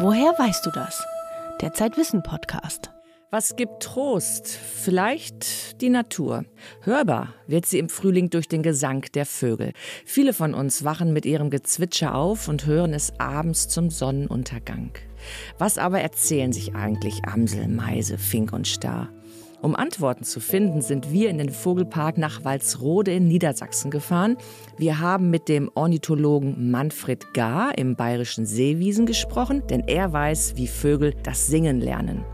Woher weißt du das? Der Zeitwissen Podcast. Was gibt Trost? Vielleicht die Natur. Hörbar wird sie im Frühling durch den Gesang der Vögel. Viele von uns wachen mit ihrem Gezwitscher auf und hören es abends zum Sonnenuntergang. Was aber erzählen sich eigentlich Amsel, Meise, Fink und Star? Um Antworten zu finden, sind wir in den Vogelpark nach Walsrode in Niedersachsen gefahren. Wir haben mit dem Ornithologen Manfred Gar im bayerischen Seewiesen gesprochen, denn er weiß, wie Vögel das Singen lernen.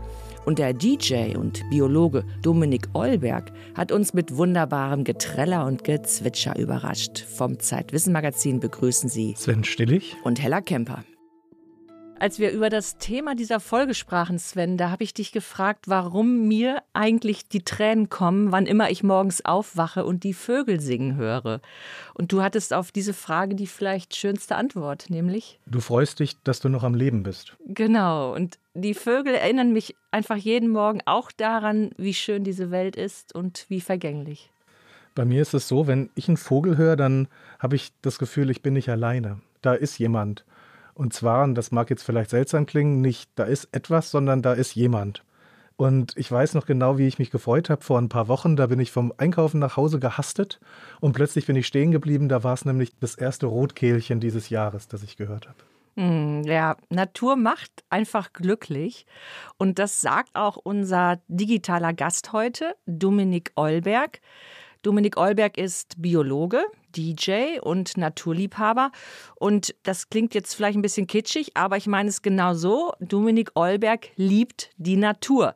Und der DJ und Biologe Dominik Eulberg hat uns mit wunderbarem Getreller und Gezwitscher überrascht. Vom Zeitwissen-Magazin begrüßen Sie Sven Stillig und Hella Kemper. Als wir über das Thema dieser Folge sprachen, Sven, da habe ich dich gefragt, warum mir eigentlich die Tränen kommen, wann immer ich morgens aufwache und die Vögel singen höre. Und du hattest auf diese Frage die vielleicht schönste Antwort, nämlich? Du freust dich, dass du noch am Leben bist. Genau. Und die Vögel erinnern mich einfach jeden Morgen auch daran, wie schön diese Welt ist und wie vergänglich. Bei mir ist es so, wenn ich einen Vogel höre, dann habe ich das Gefühl, ich bin nicht alleine. Da ist jemand. Und zwar, und das mag jetzt vielleicht seltsam klingen, nicht da ist etwas, sondern da ist jemand. Und ich weiß noch genau, wie ich mich gefreut habe vor ein paar Wochen. Da bin ich vom Einkaufen nach Hause gehastet und plötzlich bin ich stehen geblieben. Da war es nämlich das erste Rotkehlchen dieses Jahres, das ich gehört habe. Hm, ja, Natur macht einfach glücklich. Und das sagt auch unser digitaler Gast heute, Dominik Eulberg. Dominik Eulberg ist Biologe, DJ und Naturliebhaber. Und das klingt jetzt vielleicht ein bisschen kitschig, aber ich meine es genau so. Dominik Eulberg liebt die Natur.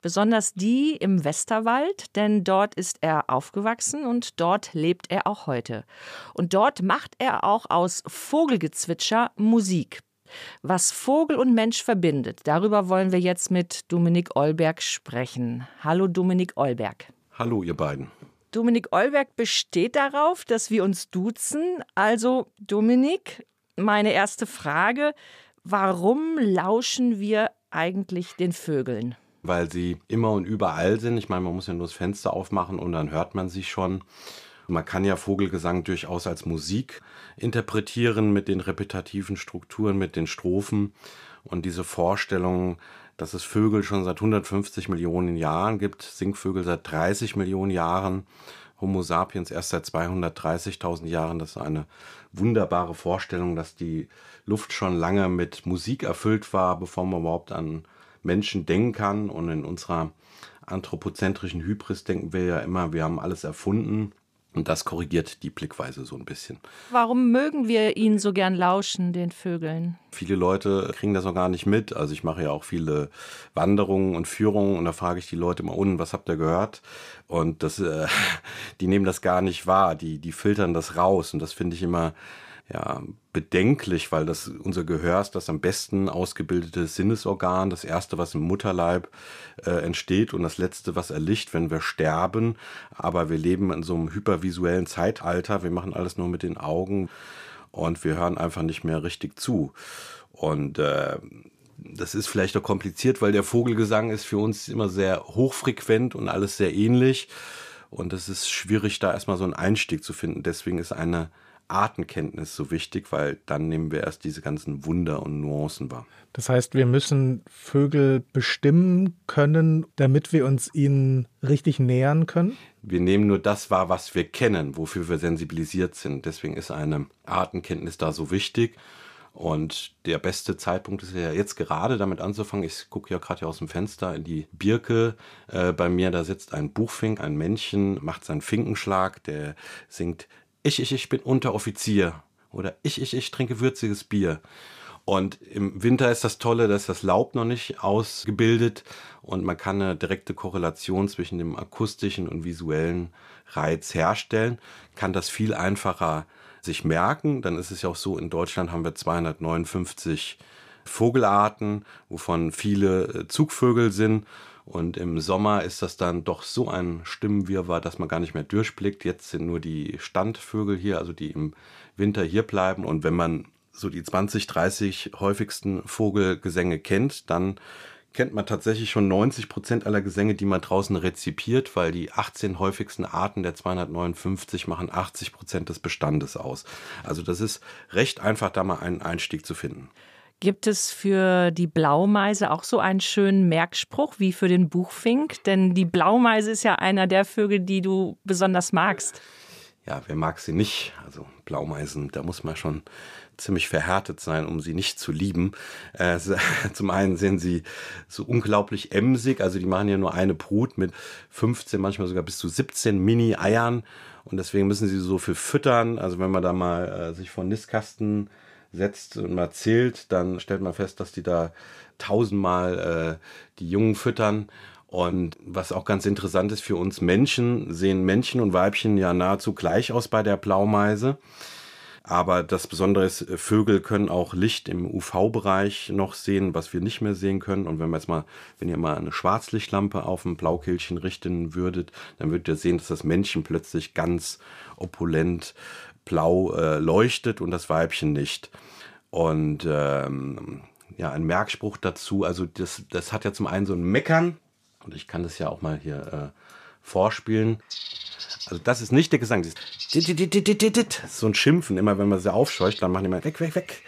Besonders die im Westerwald, denn dort ist er aufgewachsen und dort lebt er auch heute. Und dort macht er auch aus Vogelgezwitscher Musik. Was Vogel und Mensch verbindet, darüber wollen wir jetzt mit Dominik Eulberg sprechen. Hallo Dominik Eulberg. Hallo ihr beiden. Dominik Eulberg besteht darauf, dass wir uns duzen. Also, Dominik, meine erste Frage: Warum lauschen wir eigentlich den Vögeln? Weil sie immer und überall sind. Ich meine, man muss ja nur das Fenster aufmachen und dann hört man sie schon. Man kann ja Vogelgesang durchaus als Musik interpretieren mit den repetitiven Strukturen, mit den Strophen. Und diese Vorstellung, dass es Vögel schon seit 150 Millionen Jahren gibt, Singvögel seit 30 Millionen Jahren, Homo sapiens erst seit 230.000 Jahren. Das ist eine wunderbare Vorstellung, dass die Luft schon lange mit Musik erfüllt war, bevor man überhaupt an Menschen denken kann. Und in unserer anthropozentrischen Hybris denken wir ja immer, wir haben alles erfunden. Und das korrigiert die Blickweise so ein bisschen. Warum mögen wir ihnen so gern lauschen, den Vögeln? Viele Leute kriegen das auch gar nicht mit. Also ich mache ja auch viele Wanderungen und Führungen und da frage ich die Leute immer unten, was habt ihr gehört? Und das, äh, die nehmen das gar nicht wahr. Die, die filtern das raus. Und das finde ich immer ja, bedenklich, weil das unser Gehör ist das am besten ausgebildete Sinnesorgan, das erste, was im Mutterleib äh, entsteht und das letzte, was erlicht, wenn wir sterben. Aber wir leben in so einem hypervisuellen Zeitalter. Wir machen alles nur mit den Augen und wir hören einfach nicht mehr richtig zu. Und äh, das ist vielleicht auch kompliziert, weil der Vogelgesang ist für uns immer sehr hochfrequent und alles sehr ähnlich. Und es ist schwierig, da erstmal so einen Einstieg zu finden. Deswegen ist eine Artenkenntnis so wichtig, weil dann nehmen wir erst diese ganzen Wunder und Nuancen wahr. Das heißt, wir müssen Vögel bestimmen können, damit wir uns ihnen richtig nähern können? Wir nehmen nur das wahr, was wir kennen, wofür wir sensibilisiert sind. Deswegen ist eine Artenkenntnis da so wichtig. Und der beste Zeitpunkt ist ja jetzt gerade damit anzufangen. Ich gucke ja gerade hier aus dem Fenster in die Birke. Äh, bei mir, da sitzt ein Buchfink, ein Männchen, macht seinen Finkenschlag, der singt ich, ich, ich bin Unteroffizier oder ich, ich, ich trinke würziges Bier. Und im Winter ist das Tolle, dass das Laub noch nicht ausgebildet und man kann eine direkte Korrelation zwischen dem akustischen und visuellen Reiz herstellen, kann das viel einfacher sich merken. Dann ist es ja auch so, in Deutschland haben wir 259 Vogelarten, wovon viele äh, Zugvögel sind. Und im Sommer ist das dann doch so ein Stimmenwirrwarr, dass man gar nicht mehr durchblickt. Jetzt sind nur die Standvögel hier, also die im Winter hier bleiben. Und wenn man so die 20, 30 häufigsten Vogelgesänge kennt, dann kennt man tatsächlich schon 90 Prozent aller Gesänge, die man draußen rezipiert, weil die 18 häufigsten Arten der 259 machen 80 Prozent des Bestandes aus. Also das ist recht einfach, da mal einen Einstieg zu finden. Gibt es für die Blaumeise auch so einen schönen Merkspruch wie für den Buchfink? Denn die Blaumeise ist ja einer der Vögel, die du besonders magst. Ja, wer mag sie nicht? Also Blaumeisen, da muss man schon ziemlich verhärtet sein, um sie nicht zu lieben. Äh, zum einen sind sie so unglaublich emsig, also die machen ja nur eine Brut mit 15, manchmal sogar bis zu 17 Mini-Eiern und deswegen müssen sie so viel füttern. Also wenn man da mal äh, sich vor Nistkasten setzt und mal zählt, dann stellt man fest, dass die da tausendmal äh, die Jungen füttern. Und was auch ganz interessant ist für uns Menschen, sehen Männchen und Weibchen ja nahezu gleich aus bei der Blaumeise. Aber das Besondere ist, Vögel können auch Licht im UV-Bereich noch sehen, was wir nicht mehr sehen können. Und wenn wir jetzt mal, wenn ihr mal eine Schwarzlichtlampe auf ein Blaukehlchen richten würdet, dann würdet ihr sehen, dass das Männchen plötzlich ganz opulent blau äh, leuchtet und das Weibchen nicht. Und ähm, ja, ein Merkspruch dazu, also das, das hat ja zum einen so ein Meckern, und ich kann das ja auch mal hier äh, vorspielen. Also das ist nicht der Gesang, das ist so ein Schimpfen, immer wenn man sie aufscheucht, dann machen die mal weg, weg, weg.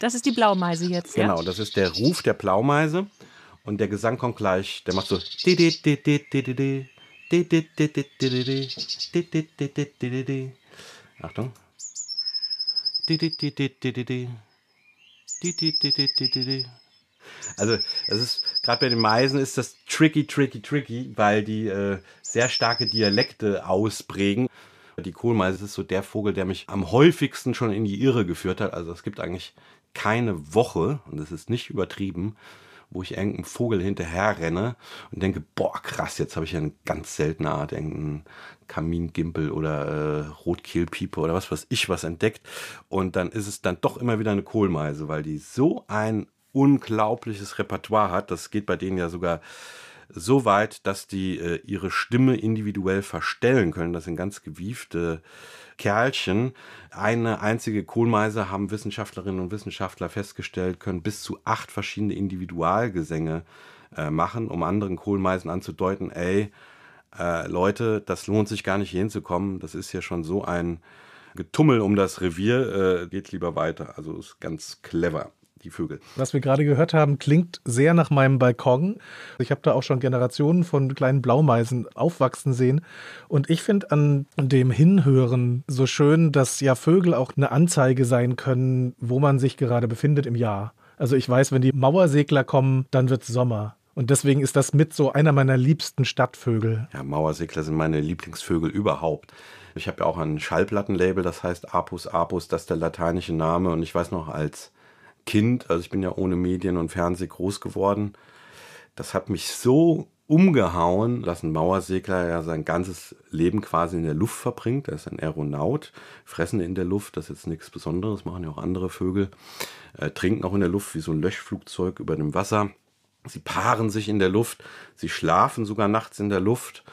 Das ist die Blaumeise jetzt, ja? Genau, das ist der Ruf der Blaumeise und der Gesang kommt gleich, der macht so Achtung. Also, es ist gerade bei den Meisen ist das tricky, tricky, tricky, weil die äh, sehr starke Dialekte ausprägen. Die Kohlmeise ist so der Vogel, der mich am häufigsten schon in die Irre geführt hat. Also es gibt eigentlich keine Woche, und das ist nicht übertrieben, wo ich irgendeinem Vogel hinterher renne und denke, boah, krass, jetzt habe ich ja eine ganz seltene Art, irgendeinen Kamingimpel oder äh, Rotkehlpiepe oder was weiß ich was entdeckt. Und dann ist es dann doch immer wieder eine Kohlmeise, weil die so ein unglaubliches Repertoire hat. Das geht bei denen ja sogar so weit, dass die äh, ihre Stimme individuell verstellen können. Das sind ganz gewiefte Kerlchen. Eine einzige Kohlmeise haben Wissenschaftlerinnen und Wissenschaftler festgestellt, können bis zu acht verschiedene Individualgesänge äh, machen, um anderen Kohlmeisen anzudeuten, ey, äh, Leute, das lohnt sich gar nicht hier hinzukommen. Das ist ja schon so ein Getummel um das Revier, äh, geht lieber weiter. Also ist ganz clever die Vögel. Was wir gerade gehört haben, klingt sehr nach meinem Balkon. Ich habe da auch schon Generationen von kleinen Blaumeisen aufwachsen sehen. Und ich finde an dem Hinhören so schön, dass ja Vögel auch eine Anzeige sein können, wo man sich gerade befindet im Jahr. Also ich weiß, wenn die Mauersegler kommen, dann wird es Sommer. Und deswegen ist das mit so einer meiner liebsten Stadtvögel. Ja, Mauersegler sind meine Lieblingsvögel überhaupt. Ich habe ja auch ein Schallplattenlabel, das heißt Apus Apus, das ist der lateinische Name. Und ich weiß noch, als Kind, also ich bin ja ohne Medien und Fernseh groß geworden, das hat mich so umgehauen, dass ein Mauersegler ja sein ganzes Leben quasi in der Luft verbringt. Er ist ein Aeronaut, fressen in der Luft, das ist jetzt nichts Besonderes, machen ja auch andere Vögel, äh, trinken auch in der Luft wie so ein Löschflugzeug über dem Wasser. Sie paaren sich in der Luft, sie schlafen sogar nachts in der Luft.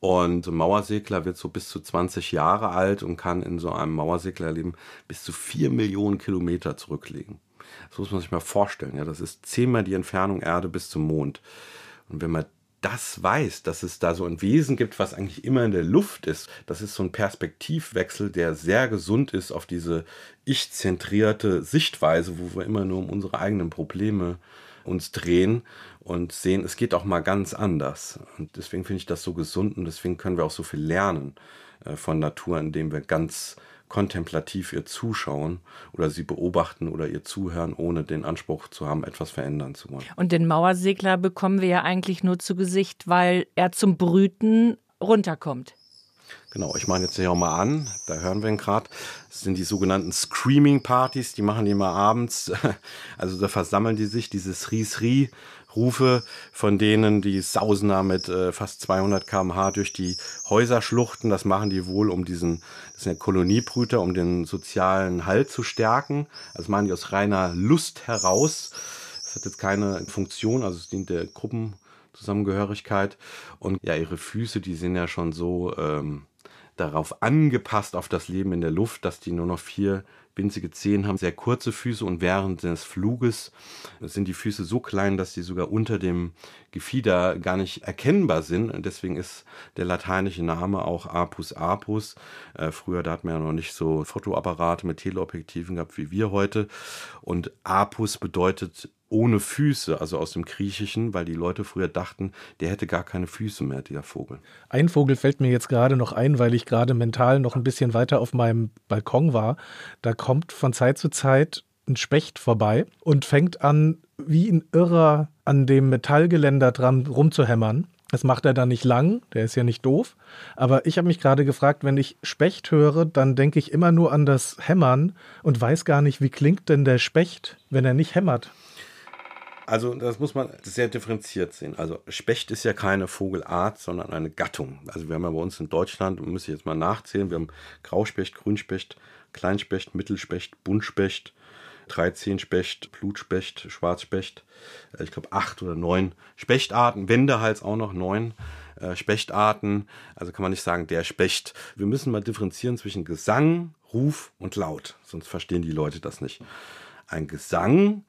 Und ein Mauersegler wird so bis zu 20 Jahre alt und kann in so einem Mauerseglerleben bis zu 4 Millionen Kilometer zurücklegen. Das muss man sich mal vorstellen. Ja, das ist zehnmal die Entfernung Erde bis zum Mond. Und wenn man das weiß, dass es da so ein Wesen gibt, was eigentlich immer in der Luft ist, das ist so ein Perspektivwechsel, der sehr gesund ist auf diese ich-zentrierte Sichtweise, wo wir immer nur um unsere eigenen Probleme uns drehen und sehen, es geht auch mal ganz anders. Und deswegen finde ich das so gesund und deswegen können wir auch so viel lernen äh, von Natur, indem wir ganz kontemplativ ihr zuschauen oder sie beobachten oder ihr zuhören, ohne den Anspruch zu haben, etwas verändern zu wollen. Und den Mauersegler bekommen wir ja eigentlich nur zu Gesicht, weil er zum Brüten runterkommt. Genau, ich mache jetzt hier auch mal an, da hören wir ihn gerade. Das sind die sogenannten Screaming Partys, die machen die immer abends. Also da versammeln die sich, dieses Ries-Rie Rufe von denen, die sausen da mit äh, fast 200 km/h durch die Häuser schluchten. Das machen die wohl, um diesen, das sind ja Koloniebrüter, um den sozialen Halt zu stärken. Das machen die aus reiner Lust heraus. Das hat jetzt keine Funktion, also es dient der Gruppenzusammengehörigkeit. Und ja, ihre Füße, die sind ja schon so ähm, darauf angepasst auf das Leben in der Luft, dass die nur noch vier winzige Zehen haben, sehr kurze Füße und während des Fluges sind die Füße so klein, dass sie sogar unter dem Gefieder gar nicht erkennbar sind. Deswegen ist der lateinische Name auch Apus apus. Äh, früher, da hat man ja noch nicht so Fotoapparate mit Teleobjektiven gehabt wie wir heute. Und Apus bedeutet ohne Füße, also aus dem Griechischen, weil die Leute früher dachten, der hätte gar keine Füße mehr, dieser Vogel. Ein Vogel fällt mir jetzt gerade noch ein, weil ich gerade mental noch ein bisschen weiter auf meinem Balkon war. Da kommt von Zeit zu Zeit ein Specht vorbei und fängt an, wie ein Irrer an dem Metallgeländer dran rumzuhämmern. Das macht er dann nicht lang, der ist ja nicht doof. Aber ich habe mich gerade gefragt, wenn ich Specht höre, dann denke ich immer nur an das Hämmern und weiß gar nicht, wie klingt denn der Specht, wenn er nicht hämmert. Also das muss man sehr differenziert sehen. Also Specht ist ja keine Vogelart, sondern eine Gattung. Also wir haben ja bei uns in Deutschland, muss ich jetzt mal nachzählen, wir haben Grauspecht, Grünspecht, Kleinspecht, Mittelspecht, Buntspecht, Dreizehnspecht, Blutspecht, Schwarzspecht, äh, ich glaube acht oder neun Spechtarten, Wendehals auch noch neun äh, Spechtarten. Also kann man nicht sagen, der Specht. Wir müssen mal differenzieren zwischen Gesang, Ruf und Laut, sonst verstehen die Leute das nicht. Ein Gesang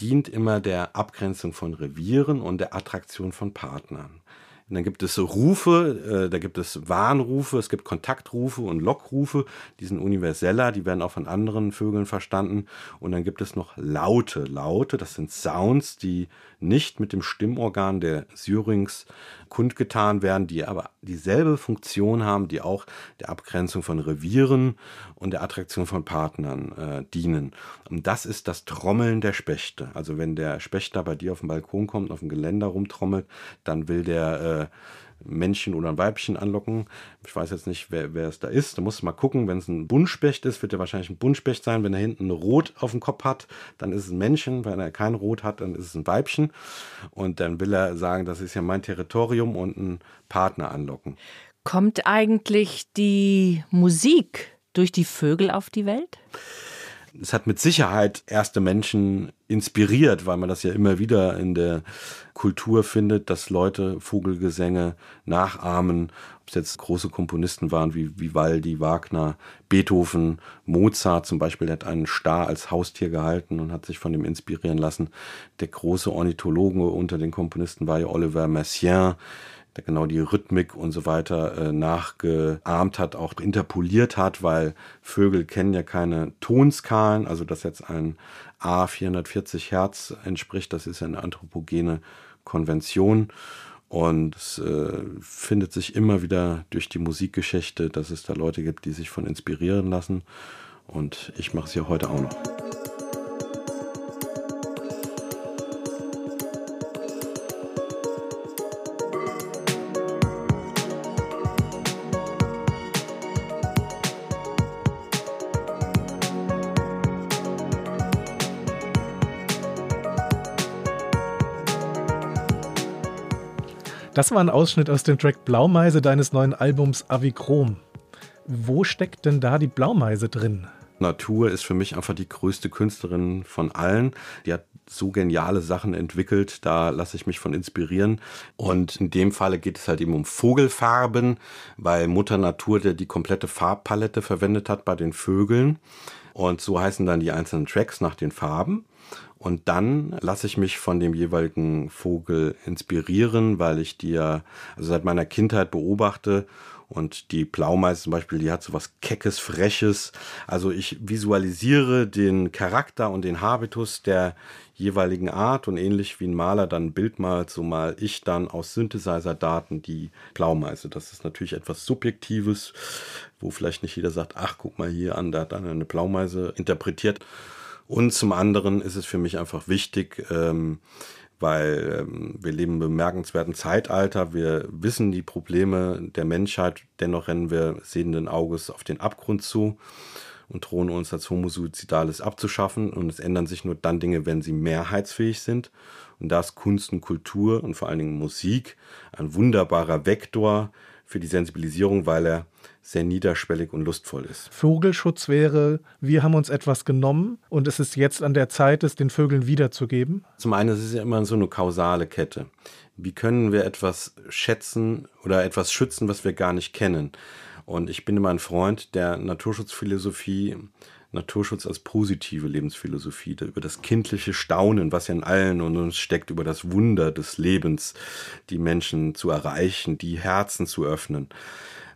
dient immer der Abgrenzung von Revieren und der Attraktion von Partnern. Und dann gibt es Rufe, äh, da gibt es Warnrufe, es gibt Kontaktrufe und Lockrufe, die sind universeller, die werden auch von anderen Vögeln verstanden. Und dann gibt es noch Laute. Laute, das sind Sounds, die nicht mit dem Stimmorgan der Syrinx kundgetan werden, die aber dieselbe Funktion haben, die auch der Abgrenzung von Revieren und der Attraktion von Partnern äh, dienen. Und das ist das Trommeln der Spechte. Also wenn der Specht da bei dir auf dem Balkon kommt, auf dem Geländer rumtrommelt, dann will der äh, Männchen oder ein Weibchen anlocken. Ich weiß jetzt nicht, wer, wer es da ist. Da muss mal gucken. Wenn es ein Buntspecht ist, wird er wahrscheinlich ein Buntspecht sein. Wenn er hinten ein Rot auf dem Kopf hat, dann ist es ein Männchen. Wenn er kein Rot hat, dann ist es ein Weibchen. Und dann will er sagen, das ist ja mein Territorium und einen Partner anlocken. Kommt eigentlich die Musik durch die Vögel auf die Welt? Es hat mit Sicherheit erste Menschen inspiriert, weil man das ja immer wieder in der Kultur findet, dass Leute Vogelgesänge nachahmen. Ob es jetzt große Komponisten waren wie Vivaldi, Wagner, Beethoven, Mozart zum Beispiel, der hat einen Star als Haustier gehalten und hat sich von dem inspirieren lassen. Der große Ornithologe unter den Komponisten war ja Oliver Messiaen der genau die Rhythmik und so weiter äh, nachgeahmt hat, auch interpoliert hat, weil Vögel kennen ja keine Tonskalen, also dass jetzt ein A 440 Hertz entspricht, das ist eine anthropogene Konvention. Und es äh, findet sich immer wieder durch die Musikgeschichte, dass es da Leute gibt, die sich von inspirieren lassen. Und ich mache es ja heute auch noch. Das war ein Ausschnitt aus dem Track Blaumeise deines neuen Albums Avichrom. Wo steckt denn da die Blaumeise drin? Natur ist für mich einfach die größte Künstlerin von allen. Die hat so geniale Sachen entwickelt, da lasse ich mich von inspirieren. Und in dem Falle geht es halt eben um Vogelfarben, weil Mutter Natur der die komplette Farbpalette verwendet hat bei den Vögeln. Und so heißen dann die einzelnen Tracks nach den Farben. Und dann lasse ich mich von dem jeweiligen Vogel inspirieren, weil ich ja also seit meiner Kindheit beobachte. Und die Blaumeise zum Beispiel, die hat so was Keckes, Freches. Also ich visualisiere den Charakter und den Habitus der jeweiligen Art und ähnlich wie ein Maler dann ein Bild malt, so mal ich dann aus Synthesizer-Daten die Blaumeise. Das ist natürlich etwas Subjektives, wo vielleicht nicht jeder sagt, ach, guck mal hier an, da hat dann eine Blaumeise interpretiert. Und zum anderen ist es für mich einfach wichtig, ähm, weil ähm, wir leben im bemerkenswerten Zeitalter. Wir wissen die Probleme der Menschheit, dennoch rennen wir sehenden Auges auf den Abgrund zu und drohen uns als Homo suizidales abzuschaffen. Und es ändern sich nur dann Dinge, wenn sie mehrheitsfähig sind. Und da ist Kunst und Kultur und vor allen Dingen Musik ein wunderbarer Vektor für die Sensibilisierung, weil er sehr niederschwellig und lustvoll ist. Vogelschutz wäre, wir haben uns etwas genommen und es ist jetzt an der Zeit, es den Vögeln wiederzugeben? Zum einen, es ist ja immer so eine kausale Kette. Wie können wir etwas schätzen oder etwas schützen, was wir gar nicht kennen? Und ich bin immer ein Freund der Naturschutzphilosophie, Naturschutz als positive Lebensphilosophie, über das kindliche Staunen, was ja in allen und uns steckt, über das Wunder des Lebens, die Menschen zu erreichen, die Herzen zu öffnen.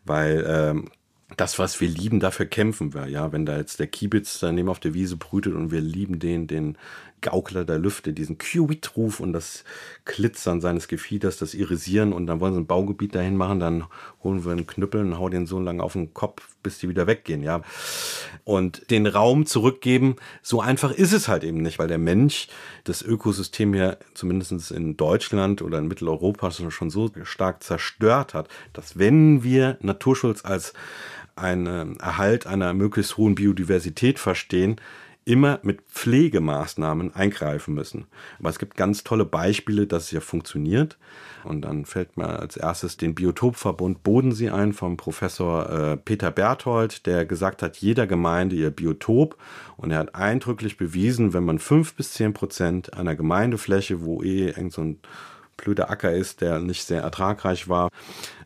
Weil ähm, das, was wir lieben, dafür kämpfen wir. Ja, wenn da jetzt der Kiebitz daneben auf der Wiese brütet und wir lieben den, den Gaukler der Lüfte, diesen Kiwit-Ruf und das Klitzern seines Gefieders, das Irisieren und dann wollen sie ein Baugebiet dahin machen, dann holen wir einen Knüppel und hauen den so lange auf den Kopf, bis die wieder weggehen, ja. Und den Raum zurückgeben, so einfach ist es halt eben nicht, weil der Mensch das Ökosystem hier zumindest in Deutschland oder in Mitteleuropa schon so stark zerstört hat, dass wenn wir Naturschutz als einen Erhalt einer möglichst hohen Biodiversität verstehen, immer mit Pflegemaßnahmen eingreifen müssen. Aber es gibt ganz tolle Beispiele, dass es ja funktioniert. Und dann fällt mir als erstes den Biotopverbund Bodensee ein vom Professor äh, Peter Berthold, der gesagt hat, jeder Gemeinde ihr Biotop. Und er hat eindrücklich bewiesen, wenn man fünf bis zehn Prozent einer Gemeindefläche, wo eh irgend so ein blöder Acker ist, der nicht sehr ertragreich war,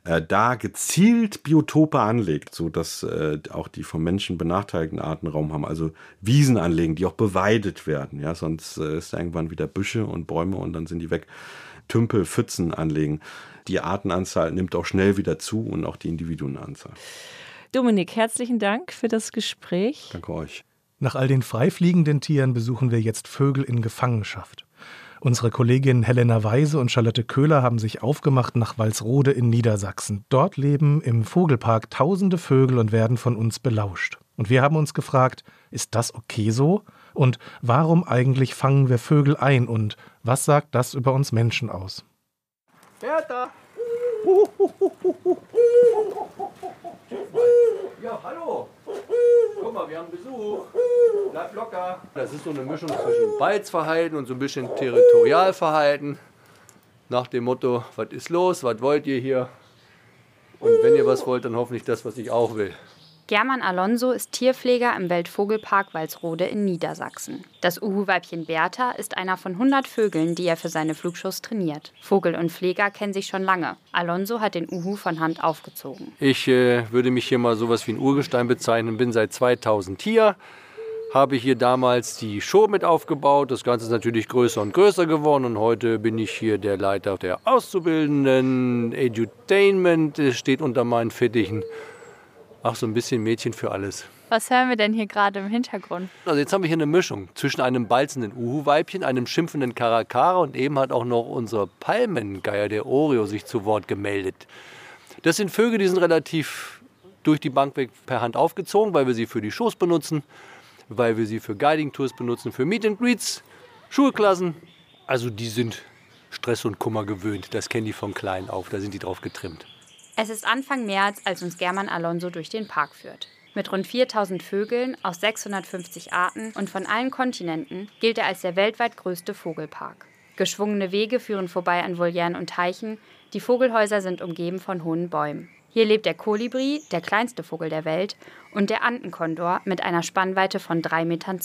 äh, da gezielt Biotope anlegt, so dass äh, auch die vom Menschen benachteiligten Arten Raum haben. Also Wiesen anlegen, die auch beweidet werden. Ja, sonst äh, ist irgendwann wieder Büsche und Bäume und dann sind die weg. Tümpel, Pfützen anlegen. Die Artenanzahl nimmt auch schnell wieder zu und auch die Individuenanzahl. Dominik, herzlichen Dank für das Gespräch. Danke euch. Nach all den freifliegenden Tieren besuchen wir jetzt Vögel in Gefangenschaft. Unsere Kolleginnen Helena Weise und Charlotte Köhler haben sich aufgemacht nach Walsrode in Niedersachsen. Dort leben im Vogelpark tausende Vögel und werden von uns belauscht. Und wir haben uns gefragt, ist das okay so? Und warum eigentlich fangen wir Vögel ein? Und was sagt das über uns Menschen aus? Bertha! Ja, hallo! Guck mal, wir haben Besuch. Bleib locker. Das ist so eine Mischung zwischen Balzverhalten und so ein bisschen Territorialverhalten. Nach dem Motto, was ist los, was wollt ihr hier? Und wenn ihr was wollt, dann hoffentlich das, was ich auch will. German Alonso ist Tierpfleger im Weltvogelpark Walsrode in Niedersachsen. Das Uhu-Weibchen Bertha ist einer von 100 Vögeln, die er für seine Flugschuss trainiert. Vogel und Pfleger kennen sich schon lange. Alonso hat den Uhu von Hand aufgezogen. Ich äh, würde mich hier mal sowas wie ein Urgestein bezeichnen. Bin seit 2000 hier. Habe hier damals die Show mit aufgebaut. Das Ganze ist natürlich größer und größer geworden. Und heute bin ich hier der Leiter der Auszubildenden. Edutainment steht unter meinen Fittichen. Ach, so ein bisschen Mädchen für alles. Was hören wir denn hier gerade im Hintergrund? Also jetzt haben wir hier eine Mischung zwischen einem balzenden Uhu-Weibchen, einem schimpfenden Karakara und eben hat auch noch unser Palmengeier, der Oreo, sich zu Wort gemeldet. Das sind Vögel, die sind relativ durch die Bank weg per Hand aufgezogen, weil wir sie für die Shows benutzen, weil wir sie für Guiding-Tours benutzen, für Meet and Greets, Schulklassen. Also die sind Stress und Kummer gewöhnt. Das kennen die von klein auf, da sind die drauf getrimmt. Es ist Anfang März, als uns German Alonso durch den Park führt. Mit rund 4000 Vögeln aus 650 Arten und von allen Kontinenten gilt er als der weltweit größte Vogelpark. Geschwungene Wege führen vorbei an Volieren und Teichen, die Vogelhäuser sind umgeben von hohen Bäumen. Hier lebt der Kolibri, der kleinste Vogel der Welt, und der Antenkondor mit einer Spannweite von 3,20 Metern.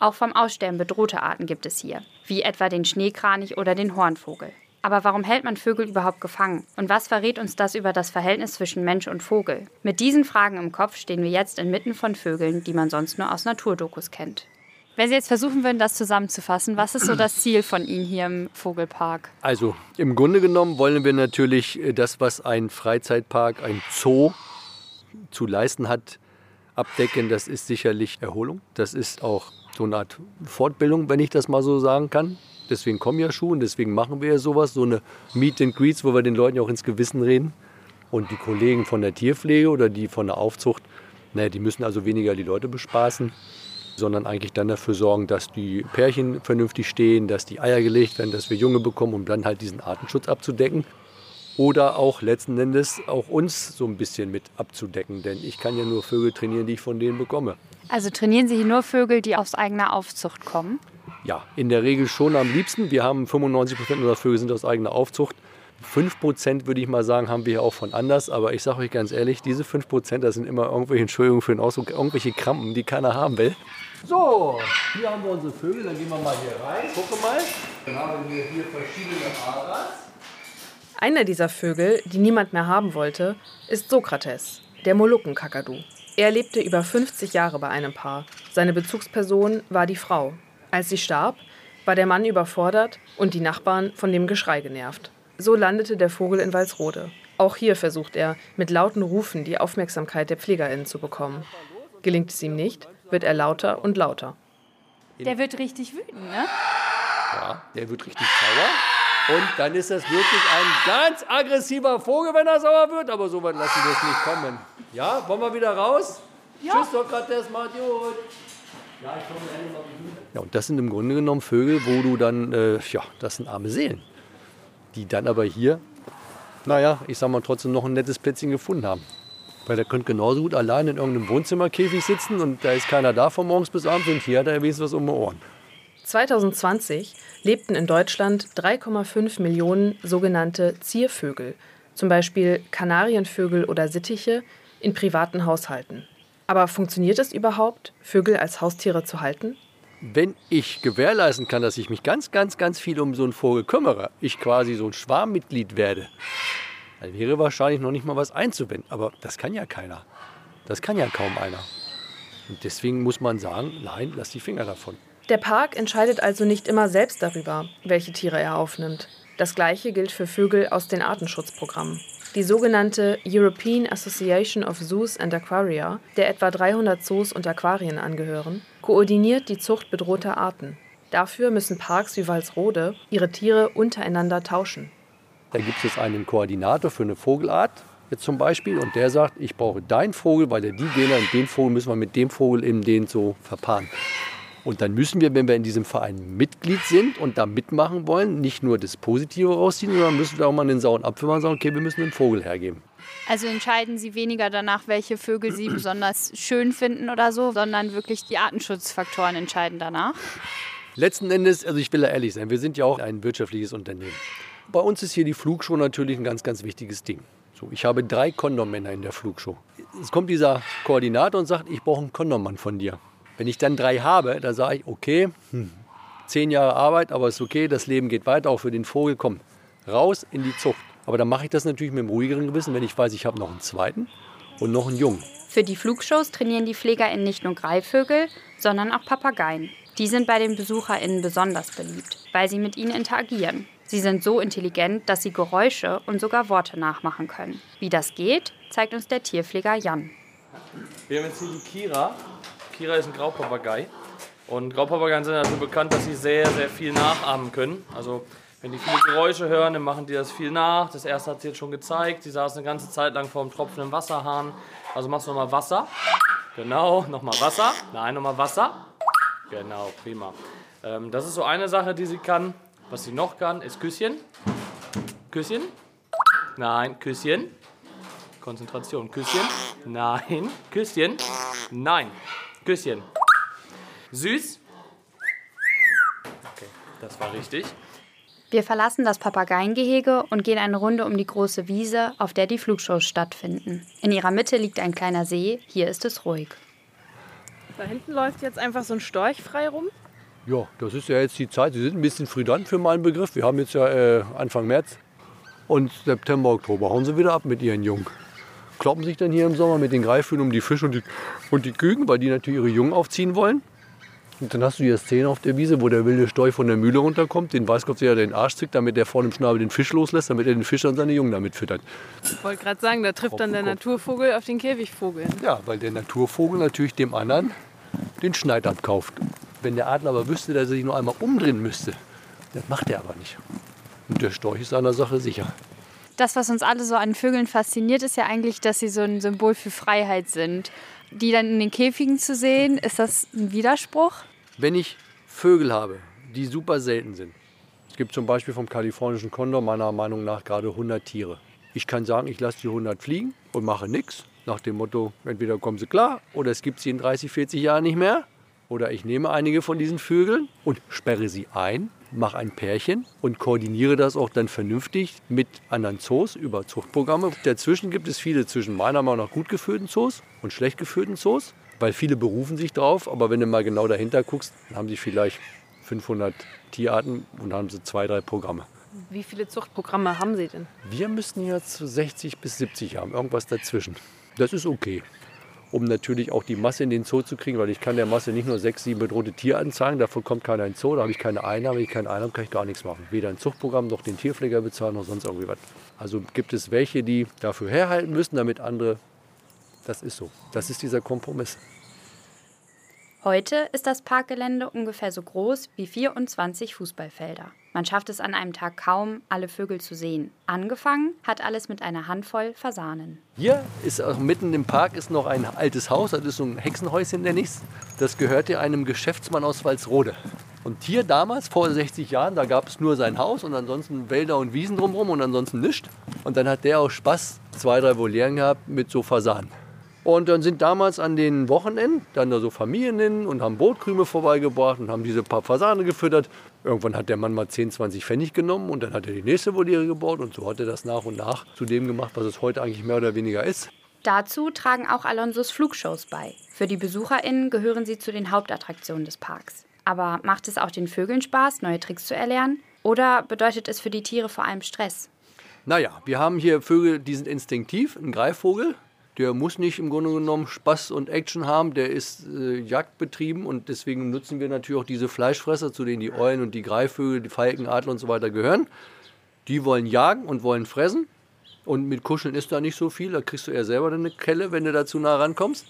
Auch vom Aussterben bedrohte Arten gibt es hier, wie etwa den Schneekranich oder den Hornvogel. Aber warum hält man Vögel überhaupt gefangen? Und was verrät uns das über das Verhältnis zwischen Mensch und Vogel? Mit diesen Fragen im Kopf stehen wir jetzt inmitten von Vögeln, die man sonst nur aus Naturdokus kennt. Wenn Sie jetzt versuchen würden, das zusammenzufassen, was ist so das Ziel von Ihnen hier im Vogelpark? Also im Grunde genommen wollen wir natürlich äh, das, was ein Freizeitpark, ein Zoo zu leisten hat, abdecken. Das ist sicherlich Erholung. Das ist auch so eine Art Fortbildung, wenn ich das mal so sagen kann. Deswegen kommen ja Schuhe und deswegen machen wir ja sowas, so eine Meet and Greets, wo wir den Leuten ja auch ins Gewissen reden. Und die Kollegen von der Tierpflege oder die von der Aufzucht, naja, die müssen also weniger die Leute bespaßen, sondern eigentlich dann dafür sorgen, dass die Pärchen vernünftig stehen, dass die Eier gelegt werden, dass wir Junge bekommen, um dann halt diesen Artenschutz abzudecken. Oder auch letzten Endes auch uns so ein bisschen mit abzudecken, denn ich kann ja nur Vögel trainieren, die ich von denen bekomme. Also trainieren Sie hier nur Vögel, die aus eigener Aufzucht kommen? Ja, in der Regel schon am liebsten. Wir haben 95 Prozent unserer Vögel sind aus eigener Aufzucht. 5 Prozent würde ich mal sagen, haben wir hier auch von anders. Aber ich sage euch ganz ehrlich, diese 5 Prozent, das sind immer irgendwelche, Entschuldigungen für den Ausdruck, irgendwelche Krampen, die keiner haben will. So, hier haben wir unsere Vögel. Dann gehen wir mal hier rein. Gucke mal. Dann haben wir hier verschiedene Aras. Einer dieser Vögel, die niemand mehr haben wollte, ist Sokrates. der Molukkenkakadu. Er lebte über 50 Jahre bei einem Paar. Seine Bezugsperson war die Frau. Als sie starb, war der Mann überfordert und die Nachbarn von dem Geschrei genervt. So landete der Vogel in Walsrode. Auch hier versucht er, mit lauten Rufen die Aufmerksamkeit der PflegerInnen zu bekommen. Gelingt es ihm nicht, wird er lauter und lauter. Der wird richtig wütend, ne? Ja, der wird richtig sauer. Und dann ist das wirklich ein ganz aggressiver Vogel, wenn er sauer wird. Aber so weit lassen wir es nicht kommen. Ja, wollen wir wieder raus? Ja. Tschüss, Sokrates, macht gut. Ja, und das sind im Grunde genommen Vögel, wo du dann, äh, ja, das sind arme Seelen. Die dann aber hier, naja, ich sag mal, trotzdem noch ein nettes Plätzchen gefunden haben. Weil der könnte genauso gut allein in irgendeinem Wohnzimmerkäfig sitzen und da ist keiner da von morgens bis abends und hier hat er wenigstens was um die Ohren. 2020 lebten in Deutschland 3,5 Millionen sogenannte Ziervögel, zum Beispiel Kanarienvögel oder Sittiche, in privaten Haushalten. Aber funktioniert es überhaupt, Vögel als Haustiere zu halten? Wenn ich gewährleisten kann, dass ich mich ganz, ganz, ganz viel um so einen Vogel kümmere, ich quasi so ein Schwarmmitglied werde, dann wäre wahrscheinlich noch nicht mal was einzuwenden. Aber das kann ja keiner. Das kann ja kaum einer. Und deswegen muss man sagen, nein, lass die Finger davon. Der Park entscheidet also nicht immer selbst darüber, welche Tiere er aufnimmt. Das gleiche gilt für Vögel aus den Artenschutzprogrammen. Die sogenannte European Association of Zoos and Aquaria, der etwa 300 Zoos und Aquarien angehören, koordiniert die Zucht bedrohter Arten. Dafür müssen Parks wie Walsrode ihre Tiere untereinander tauschen. Da gibt es einen Koordinator für eine Vogelart, jetzt zum Beispiel, und der sagt, ich brauche deinen Vogel, weil der die Gene und den Vogel müssen wir mit dem Vogel in den so verpaaren. Und dann müssen wir, wenn wir in diesem Verein Mitglied sind und da mitmachen wollen, nicht nur das Positive rausziehen, sondern müssen wir auch mal einen sauren Apfel machen und sagen, okay, wir müssen einen Vogel hergeben. Also entscheiden Sie weniger danach, welche Vögel Sie besonders schön finden oder so, sondern wirklich die Artenschutzfaktoren entscheiden danach? Letzten Endes, also ich will da ehrlich sein, wir sind ja auch ein wirtschaftliches Unternehmen. Bei uns ist hier die Flugshow natürlich ein ganz, ganz wichtiges Ding. So, ich habe drei Kondommänner in der Flugshow. Es kommt dieser Koordinator und sagt, ich brauche einen Kondommann von dir. Wenn ich dann drei habe, dann sage ich, okay, hm, zehn Jahre Arbeit, aber ist okay, das Leben geht weiter, auch für den Vogel, komm, raus in die Zucht. Aber dann mache ich das natürlich mit einem ruhigeren Gewissen, wenn ich weiß, ich habe noch einen zweiten und noch einen Jungen. Für die Flugshows trainieren die PflegerInnen nicht nur Greifvögel, sondern auch Papageien. Die sind bei den BesucherInnen besonders beliebt, weil sie mit ihnen interagieren. Sie sind so intelligent, dass sie Geräusche und sogar Worte nachmachen können. Wie das geht, zeigt uns der Tierpfleger Jan. Wir haben jetzt hier die Kira. Kira ist ein Graupapagei. Und Graupapageien sind dafür bekannt, dass sie sehr, sehr viel nachahmen können. Also wenn die viele Geräusche hören, dann machen die das viel nach. Das erste hat sie jetzt schon gezeigt. Sie saß eine ganze Zeit lang vor einem tropfenden Wasserhahn. Also machst du nochmal Wasser. Genau, nochmal Wasser. Nein, nochmal Wasser. Genau, prima. Ähm, das ist so eine Sache, die sie kann. Was sie noch kann, ist Küsschen. Küsschen. Nein, Küsschen. Konzentration. Küsschen. Nein. Küsschen. Nein. Küsschen. Süß. Okay, das war richtig. Wir verlassen das Papageiengehege und gehen eine Runde um die große Wiese, auf der die Flugshows stattfinden. In ihrer Mitte liegt ein kleiner See, hier ist es ruhig. Da hinten läuft jetzt einfach so ein Storch frei rum. Ja, das ist ja jetzt die Zeit. Sie sind ein bisschen früh dran für meinen Begriff. Wir haben jetzt ja äh, Anfang März. Und September, Oktober hauen sie wieder ab mit ihren Jungen kloppen sich dann hier im Sommer mit den Greifvögeln um die Fische und die, und die Küken, weil die natürlich ihre Jungen aufziehen wollen. Und dann hast du hier Szene auf der Wiese, wo der wilde Storch von der Mühle runterkommt, den Weißkopf sich ja den Arsch zückt, damit er vorne im Schnabel den Fisch loslässt, damit er den Fisch und seine Jungen damit füttert. Ich wollte gerade sagen, da trifft dann der Naturvogel auf den Käfigvogel. Ja, weil der Naturvogel natürlich dem anderen den Schneid abkauft. Wenn der Adler aber wüsste, dass er sich nur einmal umdrehen müsste, das macht er aber nicht. Und der Storch ist seiner Sache sicher das, was uns alle so an Vögeln fasziniert, ist ja eigentlich, dass sie so ein Symbol für Freiheit sind. Die dann in den Käfigen zu sehen, ist das ein Widerspruch? Wenn ich Vögel habe, die super selten sind. Es gibt zum Beispiel vom kalifornischen Kondor meiner Meinung nach gerade 100 Tiere. Ich kann sagen, ich lasse die 100 fliegen und mache nichts. Nach dem Motto, entweder kommen sie klar oder es gibt sie in 30, 40 Jahren nicht mehr. Oder ich nehme einige von diesen Vögeln und sperre sie ein mache ein Pärchen und koordiniere das auch dann vernünftig mit anderen Zoos über Zuchtprogramme. Dazwischen gibt es viele zwischen meiner Meinung nach gut geführten Zoos und schlecht geführten Zoos, weil viele berufen sich drauf, aber wenn du mal genau dahinter guckst, dann haben sie vielleicht 500 Tierarten und haben sie zwei, drei Programme. Wie viele Zuchtprogramme haben Sie denn? Wir müssten jetzt 60 bis 70 haben, irgendwas dazwischen. Das ist okay. Um natürlich auch die Masse in den Zoo zu kriegen, weil ich kann der Masse nicht nur sechs, sieben bedrohte Tiere zeigen, dafür kommt keiner in den Zoo, da habe ich keine Einnahme, wenn ich keine Einnahme kann ich gar nichts machen. Weder ein Zuchtprogramm noch den Tierpfleger bezahlen noch sonst irgendwie was. Also gibt es welche, die dafür herhalten müssen, damit andere, das ist so. Das ist dieser Kompromiss. Heute ist das Parkgelände ungefähr so groß wie 24 Fußballfelder. Man schafft es an einem Tag kaum, alle Vögel zu sehen. Angefangen hat alles mit einer Handvoll Fasanen. Hier ist auch mitten im Park ist noch ein altes Haus, das ist so ein Hexenhäuschen nenne ich Das gehörte einem Geschäftsmann aus Walsrode. Und hier damals, vor 60 Jahren, da gab es nur sein Haus und ansonsten Wälder und Wiesen drumherum und ansonsten nichts. Und dann hat der auch Spaß zwei, drei Volieren gehabt mit so Fasanen. Und dann sind damals an den Wochenenden dann da so Familien hin und haben Brotkrümel vorbeigebracht und haben diese paar Fasane gefüttert. Irgendwann hat der Mann mal 10, 20 Pfennig genommen und dann hat er die nächste Voliere gebaut und so hat er das nach und nach zu dem gemacht, was es heute eigentlich mehr oder weniger ist. Dazu tragen auch Alonsos Flugshows bei. Für die BesucherInnen gehören sie zu den Hauptattraktionen des Parks. Aber macht es auch den Vögeln Spaß, neue Tricks zu erlernen? Oder bedeutet es für die Tiere vor allem Stress? Naja, wir haben hier Vögel, die sind instinktiv. Ein Greifvogel, der muss nicht im Grunde genommen Spaß und Action haben, der ist äh, jagdbetrieben und deswegen nutzen wir natürlich auch diese Fleischfresser, zu denen die Eulen und die Greifvögel, die Falken, Adler und so weiter gehören. Die wollen jagen und wollen fressen und mit Kuscheln ist da nicht so viel, da kriegst du eher selber eine Kelle, wenn du da zu nah rankommst.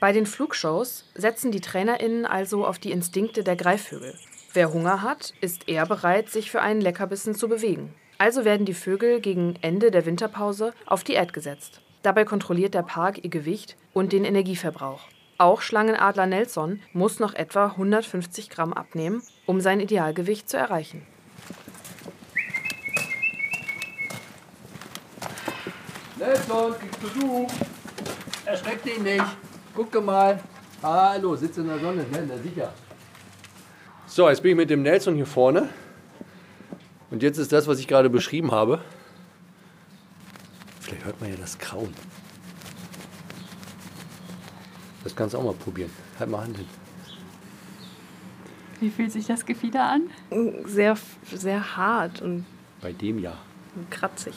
Bei den Flugshows setzen die TrainerInnen also auf die Instinkte der Greifvögel. Wer Hunger hat, ist eher bereit, sich für einen Leckerbissen zu bewegen. Also werden die Vögel gegen Ende der Winterpause auf Diät gesetzt. Dabei kontrolliert der Park ihr Gewicht und den Energieverbrauch. Auch Schlangenadler Nelson muss noch etwa 150 Gramm abnehmen, um sein Idealgewicht zu erreichen. Nelson, kriegst du Besuch? Erschreck dich nicht. Gucke mal. Hallo, sitze in der Sonne, ne? Na sicher. So, jetzt bin ich mit dem Nelson hier vorne. Und jetzt ist das, was ich gerade beschrieben habe. Vielleicht hört man ja das Krauen. Das kannst du auch mal probieren. Halt mal Hand hin. Wie fühlt sich das Gefieder an? Sehr, sehr hart und Bei dem ja. kratzig.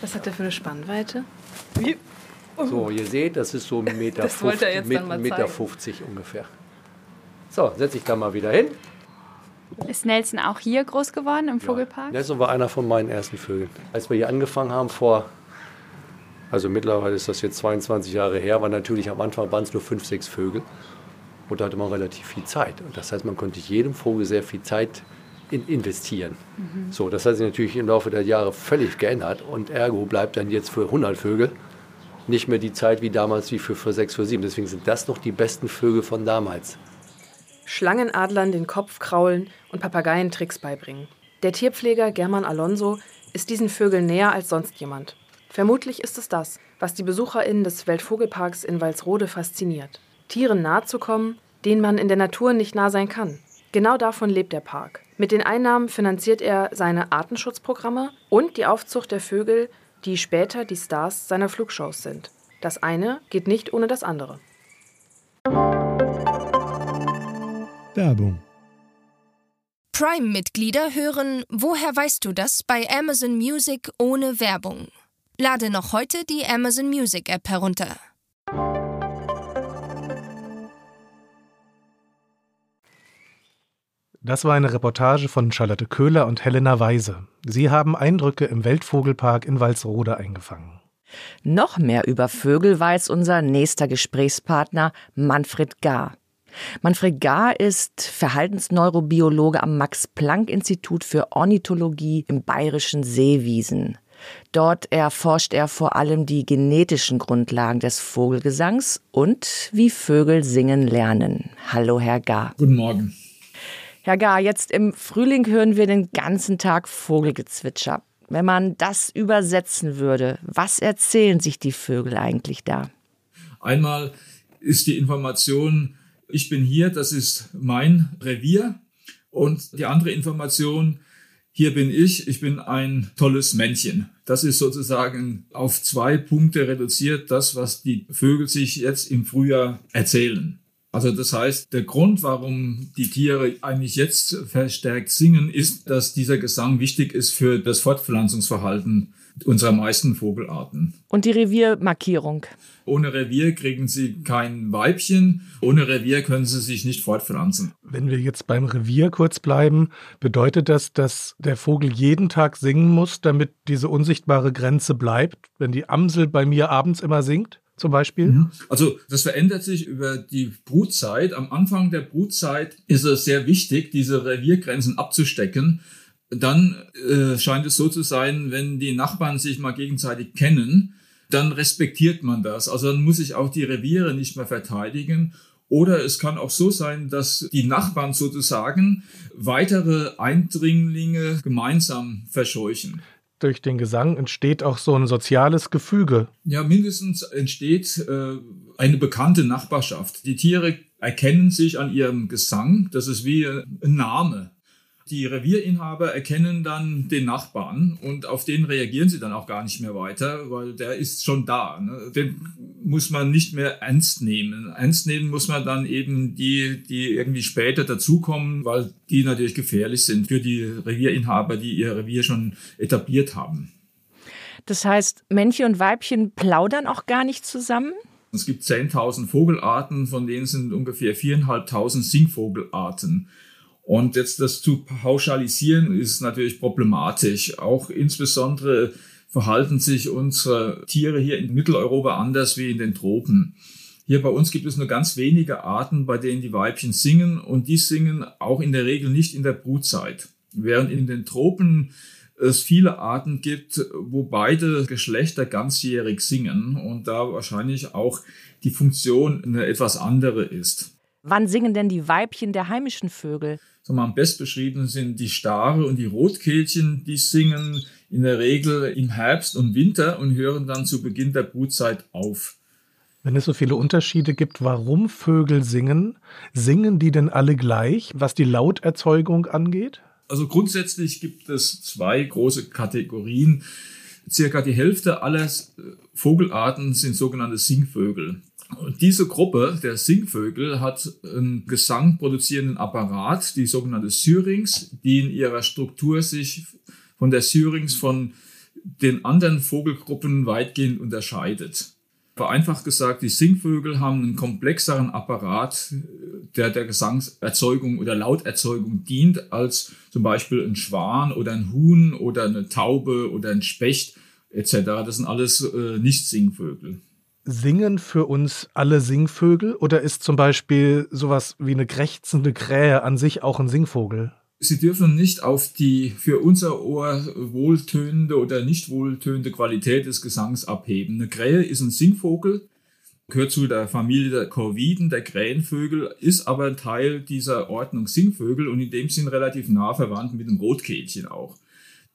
Was hat der für eine Spannweite? So, ihr seht, das ist so 1,50 Meter, Das wollte er jetzt mit dann mal 1,50 Meter zeigen. 50 ungefähr. So, setz dich da mal wieder hin. Ist Nelson auch hier groß geworden im Vogelpark? Nelson war einer von meinen ersten Vögeln. Als wir hier angefangen haben, vor, also mittlerweile ist das jetzt 22 Jahre her, war natürlich am Anfang waren es nur fünf, sechs Vögel. Und da hatte man relativ viel Zeit. Und das heißt, man konnte jedem Vogel sehr viel Zeit in investieren. So, das hat sich natürlich im Laufe der Jahre völlig geändert. Und ergo bleibt dann jetzt für 100 Vögel nicht mehr die Zeit wie damals, wie für, für sechs, für sieben. Deswegen sind das noch die besten Vögel von damals. Schlangenadlern den Kopf kraulen und Papageien Tricks beibringen. Der Tierpfleger German Alonso ist diesen Vögeln näher als sonst jemand. Vermutlich ist es das, was die BesucherInnen des Weltvogelparks in Walsrode fasziniert. Tieren nahe zu kommen, denen man in der Natur nicht nah sein kann. Genau davon lebt der Park. Mit den Einnahmen finanziert er seine Artenschutzprogramme und die Aufzucht der Vögel, die später die Stars seiner Flugshows sind. Das eine geht nicht ohne das andere. Werbung. Prime-Mitglieder hören Woher weißt du das bei Amazon Music ohne Werbung. Lade noch heute die Amazon Music App herunter. Das war eine Reportage von Charlotte Köhler und Helena Weise. Sie haben Eindrücke im Weltvogelpark in Walsrode eingefangen. Noch mehr über Vögel weiß unser nächster Gesprächspartner Manfred Gahr. Manfred Gahr ist Verhaltensneurobiologe am Max-Planck-Institut für Ornithologie im bayerischen Seewiesen. Dort erforscht er vor allem die genetischen Grundlagen des Vogelgesangs und wie Vögel singen lernen. Hallo, Herr Gahr. Guten Morgen. Herr Gahr, jetzt im Frühling hören wir den ganzen Tag Vogelgezwitscher. Wenn man das übersetzen würde, was erzählen sich die Vögel eigentlich da? Einmal ist die Information, ich bin hier, das ist mein Revier. Und die andere Information, hier bin ich, ich bin ein tolles Männchen. Das ist sozusagen auf zwei Punkte reduziert, das, was die Vögel sich jetzt im Frühjahr erzählen. Also das heißt, der Grund, warum die Tiere eigentlich jetzt verstärkt singen, ist, dass dieser Gesang wichtig ist für das Fortpflanzungsverhalten unserer meisten Vogelarten. Und die Reviermarkierung? Ohne Revier kriegen sie kein Weibchen. Ohne Revier können sie sich nicht fortpflanzen. Wenn wir jetzt beim Revier kurz bleiben, bedeutet das, dass der Vogel jeden Tag singen muss, damit diese unsichtbare Grenze bleibt? Wenn die Amsel bei mir abends immer singt? Zum Beispiel? Also das verändert sich über die Brutzeit. Am Anfang der Brutzeit ist es sehr wichtig, diese Reviergrenzen abzustecken. Dann äh, scheint es so zu sein, wenn die Nachbarn sich mal gegenseitig kennen, dann respektiert man das. Also dann muss ich auch die Reviere nicht mehr verteidigen. Oder es kann auch so sein, dass die Nachbarn sozusagen weitere Eindringlinge gemeinsam verscheuchen. Durch den Gesang entsteht auch so ein soziales Gefüge. Ja, mindestens entsteht äh, eine bekannte Nachbarschaft. Die Tiere erkennen sich an ihrem Gesang. Das ist wie ein Name. Die Revierinhaber erkennen dann den Nachbarn und auf den reagieren sie dann auch gar nicht mehr weiter, weil der ist schon da. Ne? Den muss man nicht mehr ernst nehmen. Ernst nehmen muss man dann eben die, die irgendwie später dazukommen, weil die natürlich gefährlich sind für die Revierinhaber, die ihr Revier schon etabliert haben. Das heißt, Männchen und Weibchen plaudern auch gar nicht zusammen? Es gibt 10.000 Vogelarten, von denen sind ungefähr 4.500 Singvogelarten. Und jetzt das zu pauschalisieren ist natürlich problematisch. Auch insbesondere verhalten sich unsere Tiere hier in Mitteleuropa anders wie in den Tropen. Hier bei uns gibt es nur ganz wenige Arten, bei denen die Weibchen singen und die singen auch in der Regel nicht in der Brutzeit. Während in den Tropen es viele Arten gibt, wo beide Geschlechter ganzjährig singen und da wahrscheinlich auch die Funktion eine etwas andere ist. Wann singen denn die Weibchen der heimischen Vögel? Sagen wir, am best beschrieben sind die Stare und die Rotkehlchen, die singen in der Regel im Herbst und Winter und hören dann zu Beginn der Brutzeit auf. Wenn es so viele Unterschiede gibt, warum Vögel singen, singen die denn alle gleich, was die Lauterzeugung angeht? Also grundsätzlich gibt es zwei große Kategorien. Circa die Hälfte aller Vogelarten sind sogenannte Singvögel. Diese Gruppe der Singvögel hat einen gesangproduzierenden Apparat, die sogenannte Syrinx, die in ihrer Struktur sich von der Syrinx von den anderen Vogelgruppen weitgehend unterscheidet. Vereinfacht gesagt, die Singvögel haben einen komplexeren Apparat, der der Gesangserzeugung oder Lauterzeugung dient, als zum Beispiel ein Schwan oder ein Huhn oder eine Taube oder ein Specht etc. Das sind alles äh, Nicht-Singvögel singen für uns alle Singvögel oder ist zum Beispiel sowas wie eine krächzende Krähe an sich auch ein Singvogel? Sie dürfen nicht auf die für unser Ohr wohltönende oder nicht wohltönende Qualität des Gesangs abheben. Eine Krähe ist ein Singvogel, gehört zu der Familie der Korviden, der Krähenvögel, ist aber ein Teil dieser Ordnung Singvögel und in dem Sinn relativ nah verwandt mit dem Rotkehlchen auch.